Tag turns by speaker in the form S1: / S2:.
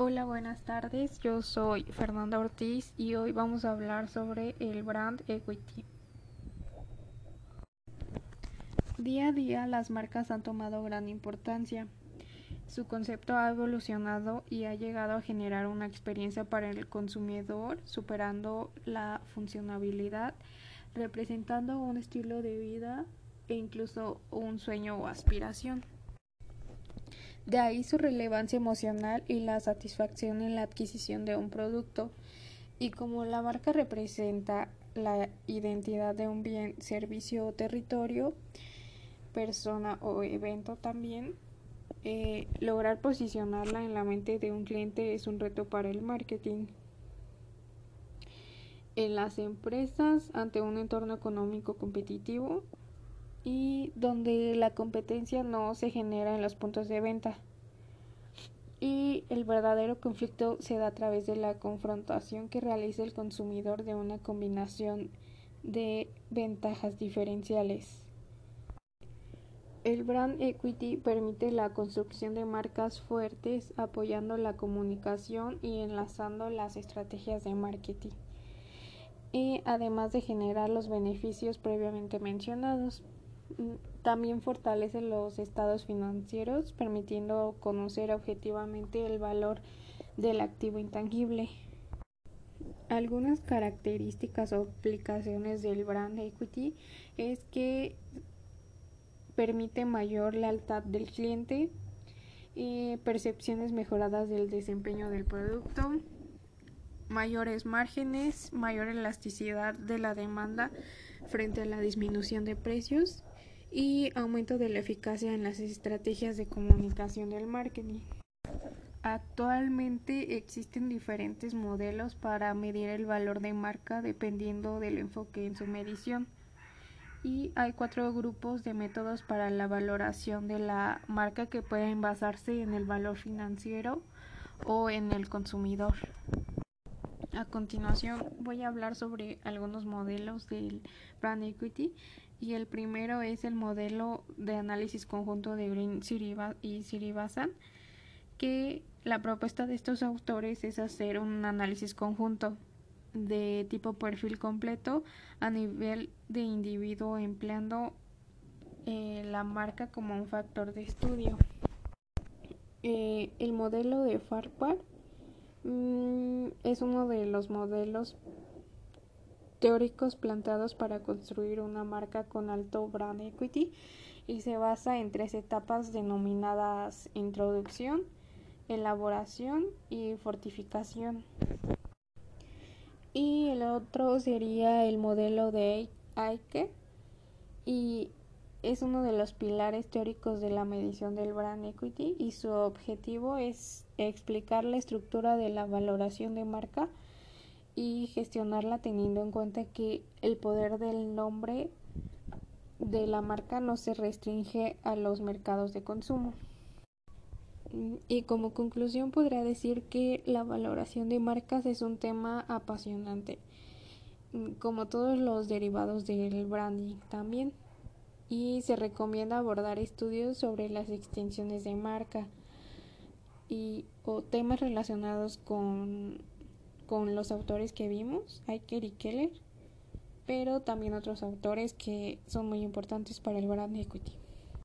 S1: Hola, buenas tardes. Yo soy Fernanda Ortiz y hoy vamos a hablar sobre el brand equity. Día a día las marcas han tomado gran importancia. Su concepto ha evolucionado y ha llegado a generar una experiencia para el consumidor, superando la funcionabilidad, representando un estilo de vida e incluso un sueño o aspiración. De ahí su relevancia emocional y la satisfacción en la adquisición de un producto. Y como la marca representa la identidad de un bien, servicio o territorio, persona o evento también, eh, lograr posicionarla en la mente de un cliente es un reto para el marketing. En las empresas, ante un entorno económico competitivo, y donde la competencia no se genera en los puntos de venta. Y el verdadero conflicto se da a través de la confrontación que realiza el consumidor de una combinación de ventajas diferenciales. El brand equity permite la construcción de marcas fuertes apoyando la comunicación y enlazando las estrategias de marketing y además de generar los beneficios previamente mencionados. También fortalece los estados financieros, permitiendo conocer objetivamente el valor del activo intangible. Algunas características o aplicaciones del brand equity es que permite mayor lealtad del cliente, eh, percepciones mejoradas del desempeño del producto, mayores márgenes, mayor elasticidad de la demanda frente a la disminución de precios y aumento de la eficacia en las estrategias de comunicación del marketing. Actualmente existen diferentes modelos para medir el valor de marca dependiendo del enfoque en su medición. Y hay cuatro grupos de métodos para la valoración de la marca que pueden basarse en el valor financiero o en el consumidor. A continuación voy a hablar sobre algunos modelos del brand equity y el primero es el modelo de análisis conjunto de Green y Siribasan que la propuesta de estos autores es hacer un análisis conjunto de tipo perfil completo a nivel de individuo empleando eh, la marca como un factor de estudio. Eh, el modelo de Farquhar mm, es uno de los modelos teóricos planteados para construir una marca con alto brand equity y se basa en tres etapas denominadas introducción, elaboración y fortificación. Y el otro sería el modelo de Aike y es uno de los pilares teóricos de la medición del brand equity y su objetivo es explicar la estructura de la valoración de marca y gestionarla teniendo en cuenta que el poder del nombre de la marca no se restringe a los mercados de consumo. Y como conclusión podría decir que la valoración de marcas es un tema apasionante, como todos los derivados del branding también. Y se recomienda abordar estudios sobre las extensiones de marca y o temas relacionados con con los autores que vimos, Aiker y Keller, pero también otros autores que son muy importantes para el brand equity.